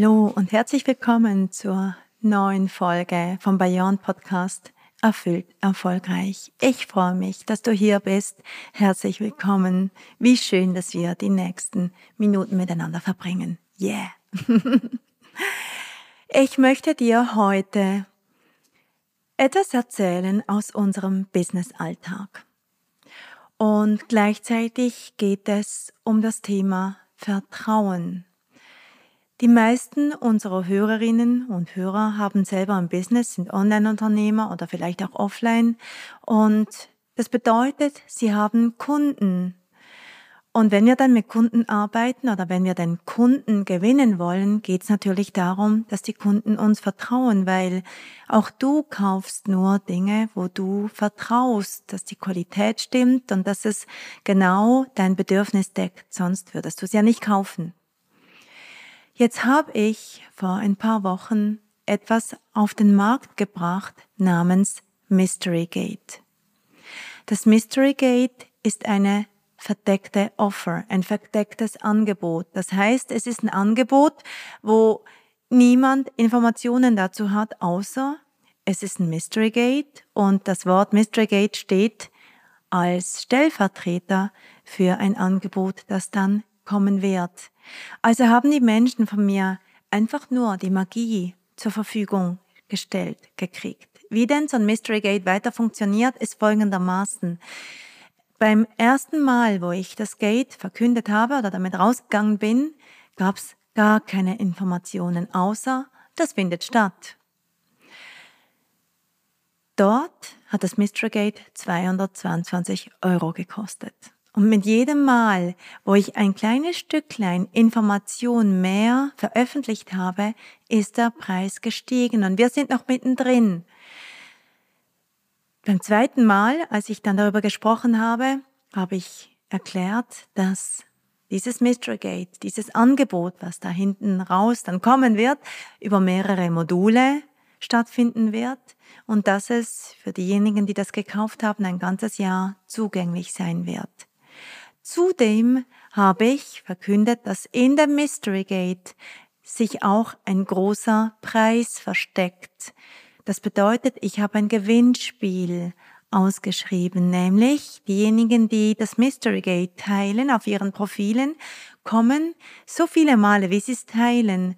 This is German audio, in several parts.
Hallo und herzlich willkommen zur neuen Folge vom Beyond Podcast Erfüllt, erfolgreich. Ich freue mich, dass du hier bist. Herzlich willkommen. Wie schön, dass wir die nächsten Minuten miteinander verbringen. Yeah. ich möchte dir heute etwas erzählen aus unserem Business-Alltag. Und gleichzeitig geht es um das Thema Vertrauen. Die meisten unserer Hörerinnen und Hörer haben selber ein Business, sind Online-Unternehmer oder vielleicht auch offline. Und das bedeutet, sie haben Kunden. Und wenn wir dann mit Kunden arbeiten oder wenn wir den Kunden gewinnen wollen, geht es natürlich darum, dass die Kunden uns vertrauen, weil auch du kaufst nur Dinge, wo du vertraust, dass die Qualität stimmt und dass es genau dein Bedürfnis deckt. Sonst würdest du es ja nicht kaufen. Jetzt habe ich vor ein paar Wochen etwas auf den Markt gebracht namens Mystery Gate. Das Mystery Gate ist eine verdeckte Offer, ein verdecktes Angebot. Das heißt, es ist ein Angebot, wo niemand Informationen dazu hat, außer es ist ein Mystery Gate und das Wort Mystery Gate steht als Stellvertreter für ein Angebot, das dann kommen wird. Also haben die Menschen von mir einfach nur die Magie zur Verfügung gestellt, gekriegt. Wie denn so ein Mystery Gate weiter funktioniert, ist folgendermaßen. Beim ersten Mal, wo ich das Gate verkündet habe oder damit rausgegangen bin, gab es gar keine Informationen, außer das findet statt. Dort hat das Mystery Gate 222 Euro gekostet. Und mit jedem Mal, wo ich ein kleines Stücklein Information mehr veröffentlicht habe, ist der Preis gestiegen und wir sind noch mittendrin. Beim zweiten Mal, als ich dann darüber gesprochen habe, habe ich erklärt, dass dieses Mystery Gate, dieses Angebot, was da hinten raus dann kommen wird, über mehrere Module stattfinden wird und dass es für diejenigen, die das gekauft haben, ein ganzes Jahr zugänglich sein wird. Zudem habe ich verkündet, dass in der Mystery Gate sich auch ein großer Preis versteckt. Das bedeutet, ich habe ein Gewinnspiel ausgeschrieben, nämlich diejenigen, die das Mystery Gate teilen auf ihren Profilen, kommen so viele Male, wie sie es teilen,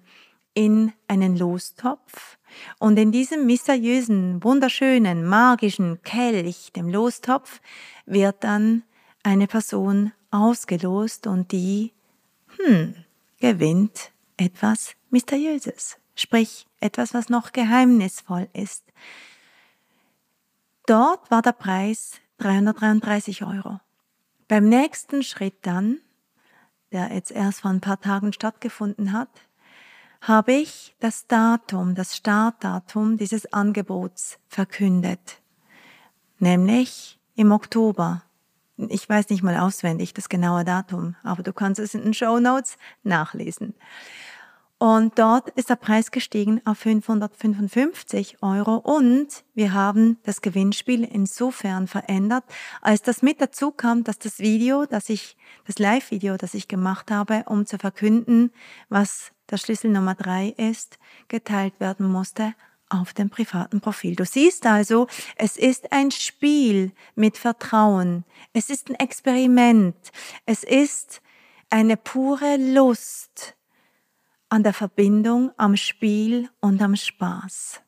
in einen Lostopf. Und in diesem mysteriösen, wunderschönen, magischen Kelch, dem Lostopf, wird dann eine Person ausgelost und die, hm, gewinnt etwas Mysteriöses, sprich etwas, was noch geheimnisvoll ist. Dort war der Preis 333 Euro. Beim nächsten Schritt dann, der jetzt erst vor ein paar Tagen stattgefunden hat, habe ich das Datum, das Startdatum dieses Angebots verkündet, nämlich im Oktober ich weiß nicht mal auswendig das genaue Datum, aber du kannst es in den Show Notes nachlesen. Und dort ist der Preis gestiegen auf 555 Euro und wir haben das Gewinnspiel insofern verändert, als das mit dazu kam, dass das Video, das ich, das Live-Video, das ich gemacht habe, um zu verkünden, was der Schlüssel Nummer drei ist, geteilt werden musste auf dem privaten Profil. Du siehst also, es ist ein Spiel mit Vertrauen. Es ist ein Experiment. Es ist eine pure Lust an der Verbindung, am Spiel und am Spaß.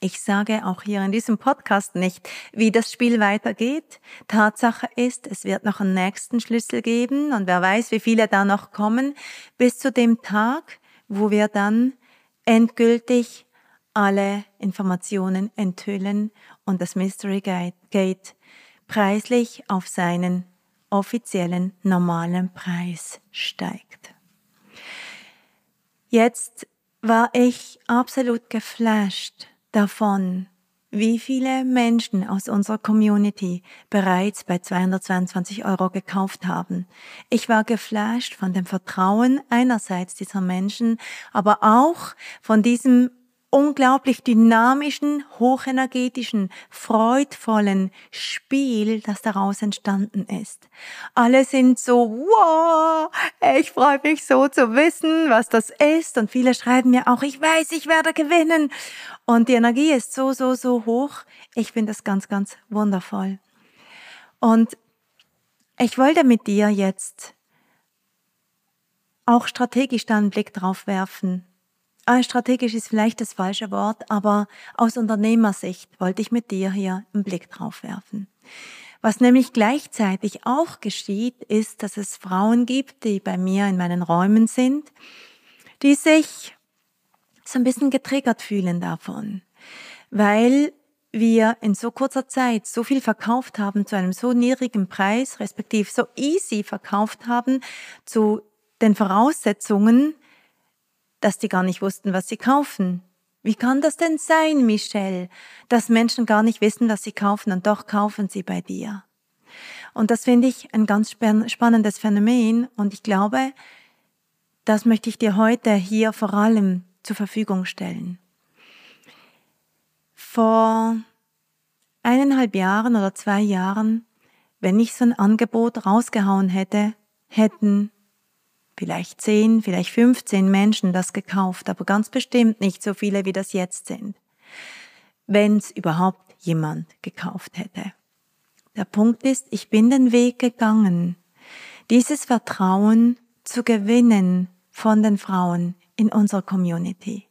Ich sage auch hier in diesem Podcast nicht, wie das Spiel weitergeht. Tatsache ist, es wird noch einen nächsten Schlüssel geben und wer weiß, wie viele da noch kommen, bis zu dem Tag, wo wir dann endgültig alle Informationen enthüllen und das Mystery Gate preislich auf seinen offiziellen normalen Preis steigt. Jetzt war ich absolut geflasht davon, wie viele Menschen aus unserer Community bereits bei 222 Euro gekauft haben. Ich war geflasht von dem Vertrauen einerseits dieser Menschen, aber auch von diesem unglaublich dynamischen, hochenergetischen, freudvollen Spiel, das daraus entstanden ist. Alle sind so, wow, ich freue mich so zu wissen, was das ist. Und viele schreiben mir auch, ich weiß, ich werde gewinnen. Und die Energie ist so, so, so hoch. Ich finde das ganz, ganz wundervoll. Und ich wollte mit dir jetzt auch strategisch da einen Blick drauf werfen, strategisch ist vielleicht das falsche Wort, aber aus Unternehmersicht wollte ich mit dir hier einen Blick drauf werfen. Was nämlich gleichzeitig auch geschieht, ist, dass es Frauen gibt, die bei mir in meinen Räumen sind, die sich so ein bisschen getriggert fühlen davon, weil wir in so kurzer Zeit so viel verkauft haben zu einem so niedrigen Preis, respektive so easy verkauft haben zu den Voraussetzungen, dass die gar nicht wussten, was sie kaufen. Wie kann das denn sein, Michelle, dass Menschen gar nicht wissen, was sie kaufen und doch kaufen sie bei dir? Und das finde ich ein ganz spannendes Phänomen und ich glaube, das möchte ich dir heute hier vor allem zur Verfügung stellen. Vor eineinhalb Jahren oder zwei Jahren, wenn ich so ein Angebot rausgehauen hätte, hätten vielleicht 10, vielleicht 15 Menschen das gekauft, aber ganz bestimmt nicht so viele, wie das jetzt sind. Wenn es überhaupt jemand gekauft hätte. Der Punkt ist, ich bin den Weg gegangen, dieses Vertrauen zu gewinnen von den Frauen in unserer Community.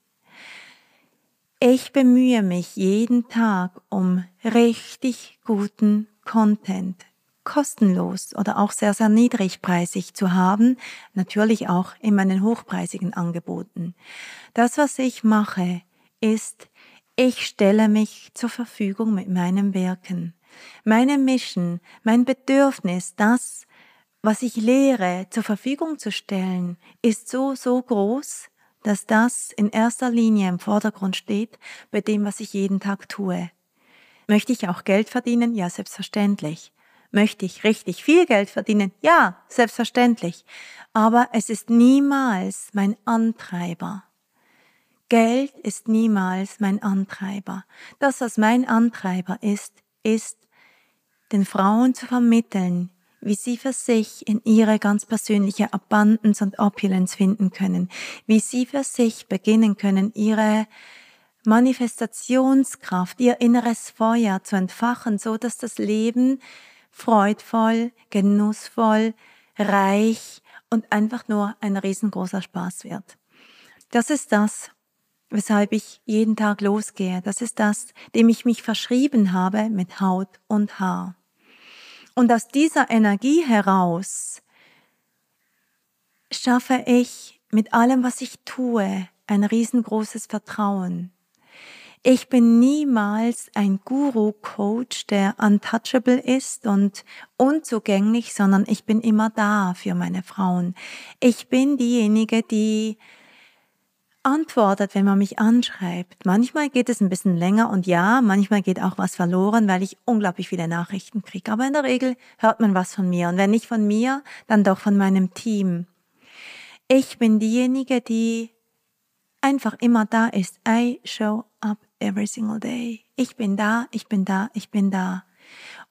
Ich bemühe mich jeden Tag um richtig guten Content, kostenlos oder auch sehr, sehr niedrigpreisig zu haben, natürlich auch in meinen hochpreisigen Angeboten. Das, was ich mache, ist, ich stelle mich zur Verfügung mit meinem Wirken. Meine Mission, mein Bedürfnis, das, was ich lehre, zur Verfügung zu stellen, ist so, so groß, dass das in erster Linie im Vordergrund steht bei dem, was ich jeden Tag tue. Möchte ich auch Geld verdienen? Ja, selbstverständlich. Möchte ich richtig viel Geld verdienen? Ja, selbstverständlich. Aber es ist niemals mein Antreiber. Geld ist niemals mein Antreiber. Das, was mein Antreiber ist, ist, den Frauen zu vermitteln, wie sie für sich in ihre ganz persönliche Abundance und Opulence finden können, wie sie für sich beginnen können, ihre Manifestationskraft, ihr inneres Feuer zu entfachen, so dass das Leben freudvoll, genussvoll, reich und einfach nur ein riesengroßer Spaß wird. Das ist das, weshalb ich jeden Tag losgehe. Das ist das, dem ich mich verschrieben habe mit Haut und Haar. Und aus dieser Energie heraus schaffe ich mit allem, was ich tue, ein riesengroßes Vertrauen. Ich bin niemals ein Guru-Coach, der untouchable ist und unzugänglich, sondern ich bin immer da für meine Frauen. Ich bin diejenige, die antwortet, wenn man mich anschreibt. Manchmal geht es ein bisschen länger und ja, manchmal geht auch was verloren, weil ich unglaublich viele Nachrichten kriege. Aber in der Regel hört man was von mir. Und wenn nicht von mir, dann doch von meinem Team. Ich bin diejenige, die einfach immer da ist. I show up every single day. Ich bin da, ich bin da, ich bin da.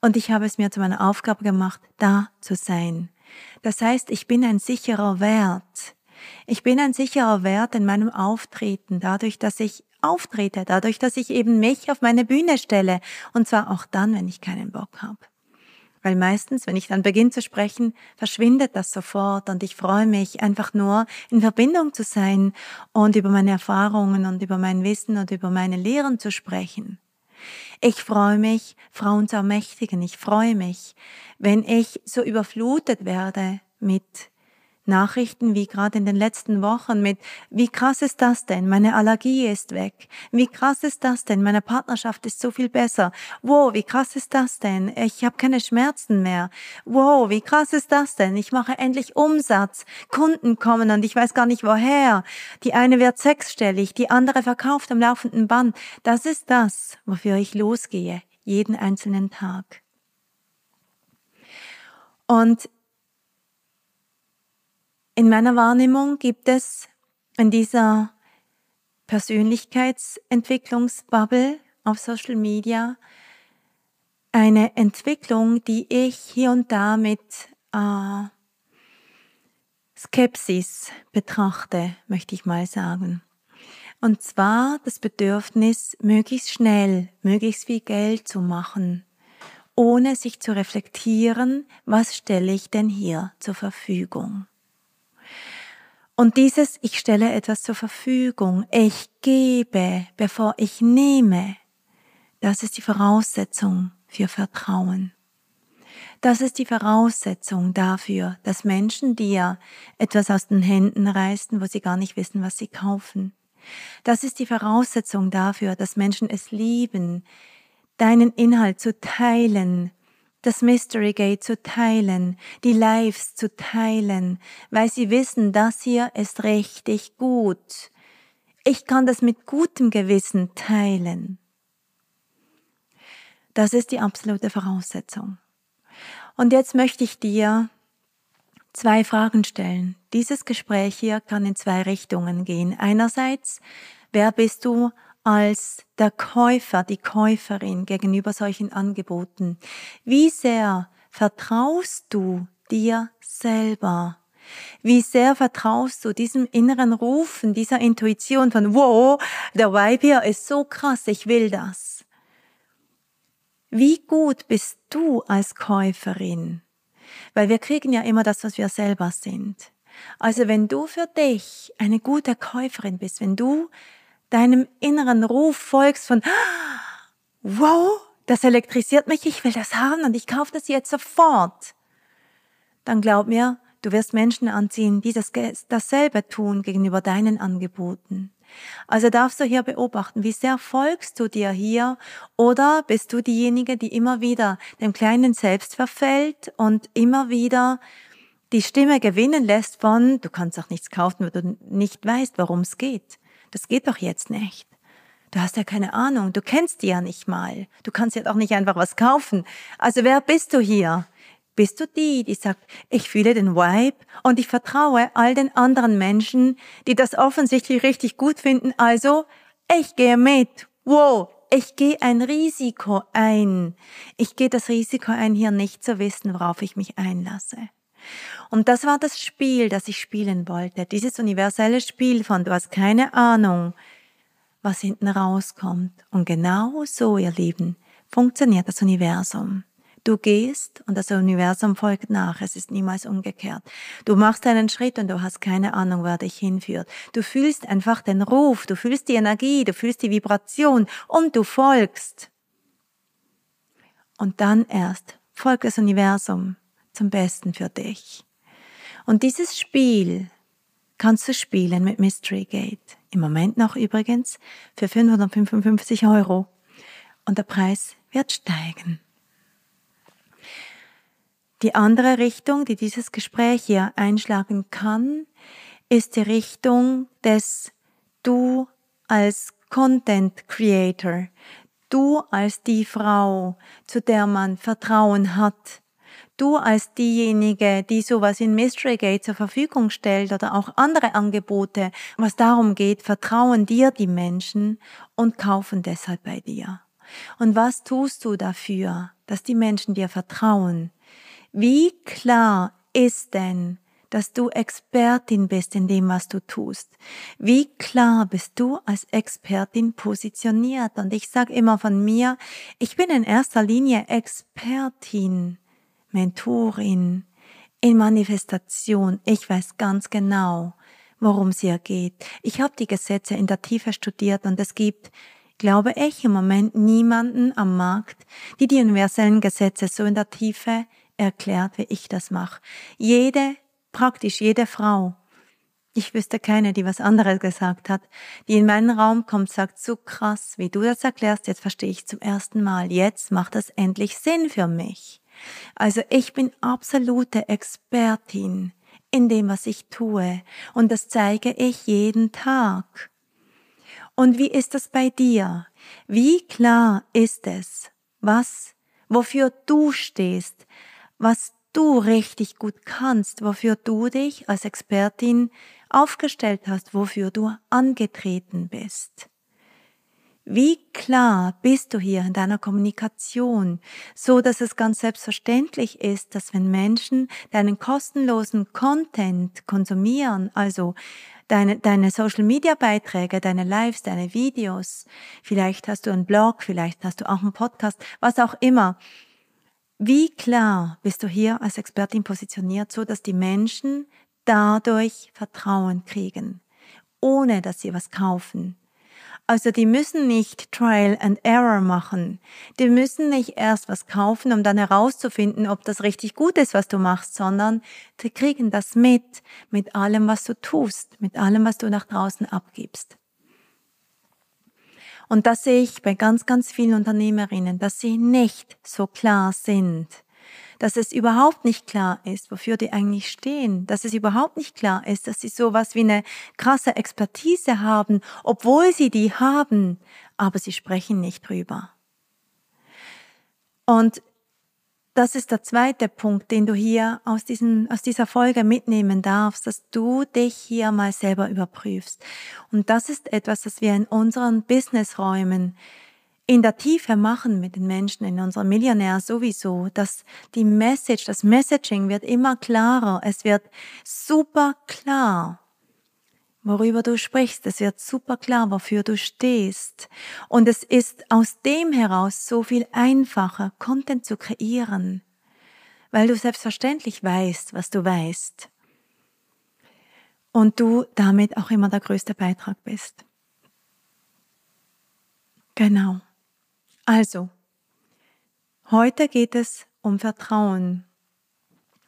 Und ich habe es mir zu meiner Aufgabe gemacht, da zu sein. Das heißt, ich bin ein sicherer Wert. Ich bin ein sicherer Wert in meinem Auftreten, dadurch, dass ich auftrete, dadurch, dass ich eben mich auf meine Bühne stelle. Und zwar auch dann, wenn ich keinen Bock habe. Weil meistens, wenn ich dann beginne zu sprechen, verschwindet das sofort und ich freue mich einfach nur in Verbindung zu sein und über meine Erfahrungen und über mein Wissen und über meine Lehren zu sprechen. Ich freue mich, Frauen zu ermächtigen. Ich freue mich, wenn ich so überflutet werde mit Nachrichten wie gerade in den letzten Wochen mit, wie krass ist das denn? Meine Allergie ist weg. Wie krass ist das denn? Meine Partnerschaft ist so viel besser. Wow, wie krass ist das denn? Ich habe keine Schmerzen mehr. Wow, wie krass ist das denn? Ich mache endlich Umsatz. Kunden kommen und ich weiß gar nicht woher. Die eine wird sechsstellig, die andere verkauft am laufenden Band. Das ist das, wofür ich losgehe, jeden einzelnen Tag. Und in meiner Wahrnehmung gibt es in dieser Persönlichkeitsentwicklungsbubble auf Social Media eine Entwicklung, die ich hier und da mit äh, Skepsis betrachte, möchte ich mal sagen. Und zwar das Bedürfnis, möglichst schnell, möglichst viel Geld zu machen, ohne sich zu reflektieren, was stelle ich denn hier zur Verfügung. Und dieses, ich stelle etwas zur Verfügung, ich gebe, bevor ich nehme, das ist die Voraussetzung für Vertrauen. Das ist die Voraussetzung dafür, dass Menschen dir etwas aus den Händen reißen, wo sie gar nicht wissen, was sie kaufen. Das ist die Voraussetzung dafür, dass Menschen es lieben, deinen Inhalt zu teilen, das Mystery Gate zu teilen, die Lives zu teilen, weil sie wissen, das hier ist richtig gut. Ich kann das mit gutem Gewissen teilen. Das ist die absolute Voraussetzung. Und jetzt möchte ich dir zwei Fragen stellen. Dieses Gespräch hier kann in zwei Richtungen gehen. Einerseits, wer bist du als der Käufer, die Käuferin gegenüber solchen Angeboten? Wie sehr vertraust du dir selber? Wie sehr vertraust du diesem inneren Rufen, dieser Intuition von, wow, der Vibe hier ist so krass, ich will das. Wie gut bist du als Käuferin? Weil wir kriegen ja immer das, was wir selber sind. Also wenn du für dich eine gute Käuferin bist, wenn du deinem inneren Ruf folgst von, wow, das elektrisiert mich, ich will das haben und ich kaufe das jetzt sofort, dann glaub mir, du wirst Menschen anziehen, die das, dasselbe tun gegenüber deinen Angeboten. Also darfst du hier beobachten, wie sehr folgst du dir hier oder bist du diejenige, die immer wieder dem kleinen Selbst verfällt und immer wieder die Stimme gewinnen lässt von, du kannst auch nichts kaufen, weil du nicht weißt, worum es geht. Das geht doch jetzt nicht. Du hast ja keine Ahnung, du kennst die ja nicht mal. Du kannst ja doch nicht einfach was kaufen. Also wer bist du hier? Bist du die, die sagt, ich fühle den Vibe und ich vertraue all den anderen Menschen, die das offensichtlich richtig gut finden. Also, ich gehe mit. Wow, ich gehe ein Risiko ein. Ich gehe das Risiko ein, hier nicht zu wissen, worauf ich mich einlasse. Und das war das Spiel, das ich spielen wollte. Dieses universelle Spiel von du hast keine Ahnung, was hinten rauskommt. Und genau so, ihr Lieben, funktioniert das Universum. Du gehst und das Universum folgt nach. Es ist niemals umgekehrt. Du machst einen Schritt und du hast keine Ahnung, wer dich hinführt. Du fühlst einfach den Ruf, du fühlst die Energie, du fühlst die Vibration und du folgst. Und dann erst folgt das Universum zum Besten für dich. Und dieses Spiel kannst du spielen mit Mystery Gate. Im Moment noch übrigens für 555 Euro. Und der Preis wird steigen. Die andere Richtung, die dieses Gespräch hier einschlagen kann, ist die Richtung des Du als Content Creator, du als die Frau, zu der man Vertrauen hat, du als diejenige, die sowas in Mystery Gate zur Verfügung stellt oder auch andere Angebote, was darum geht, vertrauen dir die Menschen und kaufen deshalb bei dir. Und was tust du dafür, dass die Menschen dir vertrauen? Wie klar ist denn, dass du Expertin bist in dem, was du tust? Wie klar bist du als Expertin positioniert? Und ich sage immer von mir, ich bin in erster Linie Expertin Mentorin in Manifestation. Ich weiß ganz genau, worum es hier geht. Ich habe die Gesetze in der Tiefe studiert und es gibt, glaube ich, im Moment niemanden am Markt, die die universellen Gesetze so in der Tiefe erklärt, wie ich das mache. Jede, praktisch jede Frau, ich wüsste keine, die was anderes gesagt hat, die in meinen Raum kommt, sagt, so krass, wie du das erklärst, jetzt verstehe ich zum ersten Mal, jetzt macht das endlich Sinn für mich. Also ich bin absolute Expertin in dem, was ich tue und das zeige ich jeden Tag. Und wie ist das bei dir? Wie klar ist es, was, wofür du stehst, was du richtig gut kannst, wofür du dich als Expertin aufgestellt hast, wofür du angetreten bist. Wie klar bist du hier in deiner Kommunikation, so dass es ganz selbstverständlich ist, dass wenn Menschen deinen kostenlosen Content konsumieren, also deine, deine Social Media Beiträge, deine Lives, deine Videos, vielleicht hast du einen Blog, vielleicht hast du auch einen Podcast, was auch immer. Wie klar bist du hier als Expertin positioniert, so dass die Menschen dadurch Vertrauen kriegen, ohne dass sie was kaufen. Also die müssen nicht Trial and Error machen. Die müssen nicht erst was kaufen, um dann herauszufinden, ob das richtig gut ist, was du machst, sondern die kriegen das mit, mit allem, was du tust, mit allem, was du nach draußen abgibst. Und das sehe ich bei ganz, ganz vielen Unternehmerinnen, dass sie nicht so klar sind dass es überhaupt nicht klar ist, wofür die eigentlich stehen, dass es überhaupt nicht klar ist, dass sie sowas wie eine krasse Expertise haben, obwohl sie die haben, aber sie sprechen nicht drüber. Und das ist der zweite Punkt, den du hier aus, diesem, aus dieser Folge mitnehmen darfst, dass du dich hier mal selber überprüfst. Und das ist etwas, das wir in unseren Businessräumen in der Tiefe machen mit den Menschen, in unserem Millionär sowieso, dass die Message, das Messaging wird immer klarer. Es wird super klar, worüber du sprichst. Es wird super klar, wofür du stehst. Und es ist aus dem heraus so viel einfacher, Content zu kreieren, weil du selbstverständlich weißt, was du weißt. Und du damit auch immer der größte Beitrag bist. Genau. Also, heute geht es um Vertrauen.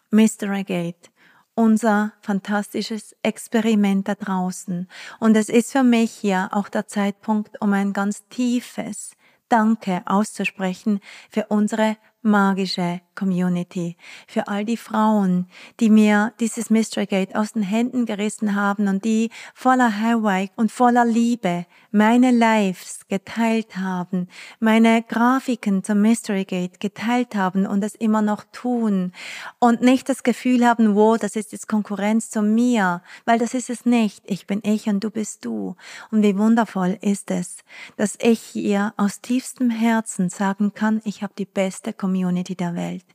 Mystery Gate, unser fantastisches Experiment da draußen. Und es ist für mich hier auch der Zeitpunkt, um ein ganz tiefes Danke auszusprechen für unsere magische Community, für all die Frauen, die mir dieses Mystery Gate aus den Händen gerissen haben und die voller Highway und voller Liebe meine Lives geteilt haben, meine Grafiken zum Mystery Gate geteilt haben und es immer noch tun und nicht das Gefühl haben, wow, das ist jetzt Konkurrenz zu mir, weil das ist es nicht. Ich bin ich und du bist du. Und wie wundervoll ist es, dass ich ihr aus tiefstem Herzen sagen kann, ich habe die beste Community der Welt.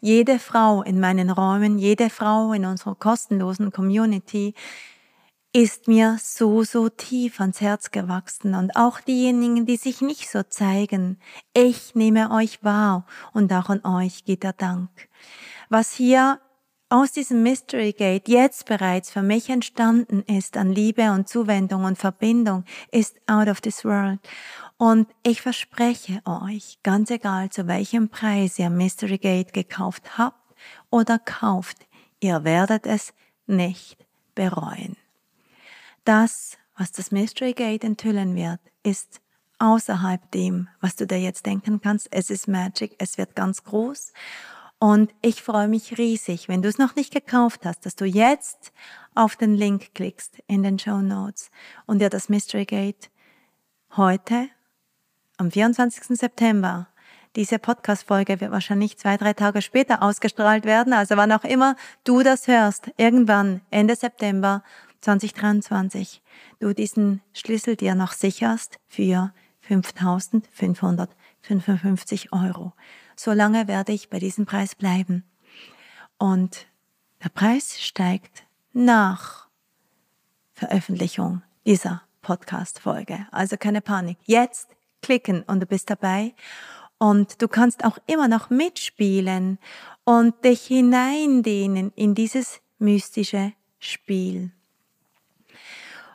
Jede Frau in meinen Räumen, jede Frau in unserer kostenlosen Community ist mir so, so tief ans Herz gewachsen und auch diejenigen, die sich nicht so zeigen. Ich nehme euch wahr und auch an euch geht der Dank. Was hier aus diesem Mystery Gate jetzt bereits für mich entstanden ist an Liebe und Zuwendung und Verbindung, ist out of this world. Und ich verspreche euch, ganz egal zu welchem Preis ihr Mystery Gate gekauft habt oder kauft, ihr werdet es nicht bereuen. Das, was das Mystery Gate enthüllen wird, ist außerhalb dem, was du dir jetzt denken kannst. Es ist Magic, es wird ganz groß. Und ich freue mich riesig, wenn du es noch nicht gekauft hast, dass du jetzt auf den Link klickst in den Show Notes und dir das Mystery Gate heute am 24. September diese Podcast-Folge wird wahrscheinlich zwei, drei Tage später ausgestrahlt werden. Also wann auch immer du das hörst, irgendwann Ende September 2023 du diesen Schlüssel dir noch sicherst für 5.555 Euro. Solange werde ich bei diesem Preis bleiben. Und der Preis steigt nach Veröffentlichung dieser Podcast-Folge. Also keine Panik. Jetzt klicken und du bist dabei. Und du kannst auch immer noch mitspielen und dich hineindehnen in dieses mystische Spiel.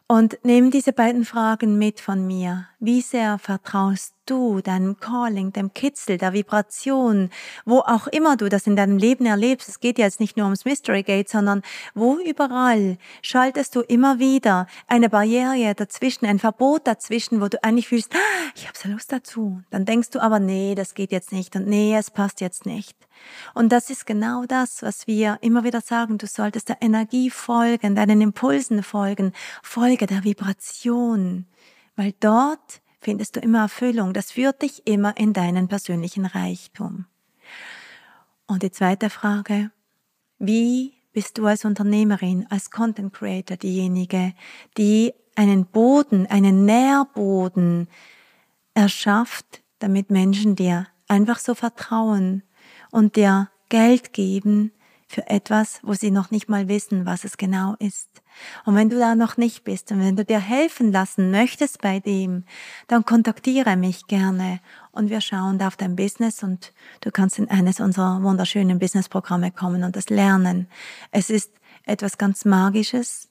Und nimm diese beiden Fragen mit von mir. Wie sehr vertraust du deinem Calling, dem Kitzel, der Vibration, wo auch immer du das in deinem Leben erlebst? Es geht jetzt nicht nur ums Mystery Gate, sondern wo überall schaltest du immer wieder eine Barriere dazwischen, ein Verbot dazwischen, wo du eigentlich fühlst, ah, ich habe so Lust dazu. Dann denkst du aber, nee, das geht jetzt nicht und nee, es passt jetzt nicht. Und das ist genau das, was wir immer wieder sagen. Du solltest der Energie folgen, deinen Impulsen folgen, folge der Vibration, weil dort findest du immer Erfüllung. Das führt dich immer in deinen persönlichen Reichtum. Und die zweite Frage, wie bist du als Unternehmerin, als Content Creator diejenige, die einen Boden, einen Nährboden erschafft, damit Menschen dir einfach so vertrauen und dir Geld geben für etwas, wo sie noch nicht mal wissen, was es genau ist. Und wenn du da noch nicht bist und wenn du dir helfen lassen möchtest bei dem, dann kontaktiere mich gerne und wir schauen da auf dein Business und du kannst in eines unserer wunderschönen Businessprogramme kommen und das lernen. Es ist etwas ganz Magisches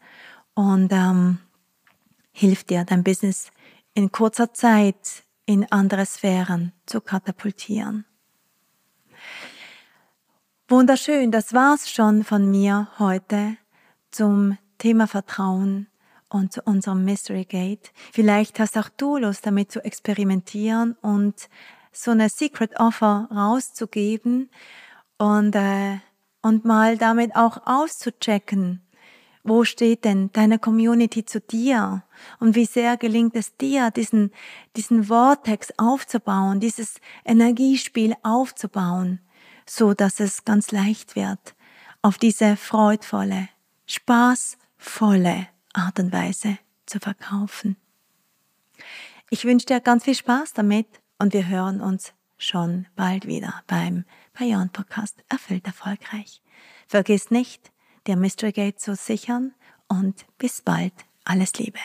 und ähm, hilft dir, dein Business in kurzer Zeit in andere Sphären zu katapultieren. Wunderschön, das war's schon von mir heute zum Thema Vertrauen und zu unserem Mystery Gate. Vielleicht hast auch du Lust damit zu experimentieren und so eine Secret Offer rauszugeben und, äh, und mal damit auch auszuchecken, wo steht denn deine Community zu dir und wie sehr gelingt es dir, diesen, diesen Vortex aufzubauen, dieses Energiespiel aufzubauen, so dass es ganz leicht wird, auf diese freudvolle, spaßvolle Art und Weise zu verkaufen. Ich wünsche dir ganz viel Spaß damit und wir hören uns schon bald wieder beim Beyond Podcast Erfüllt erfolgreich. Vergiss nicht, dir Mystery Gate zu sichern und bis bald. Alles Liebe.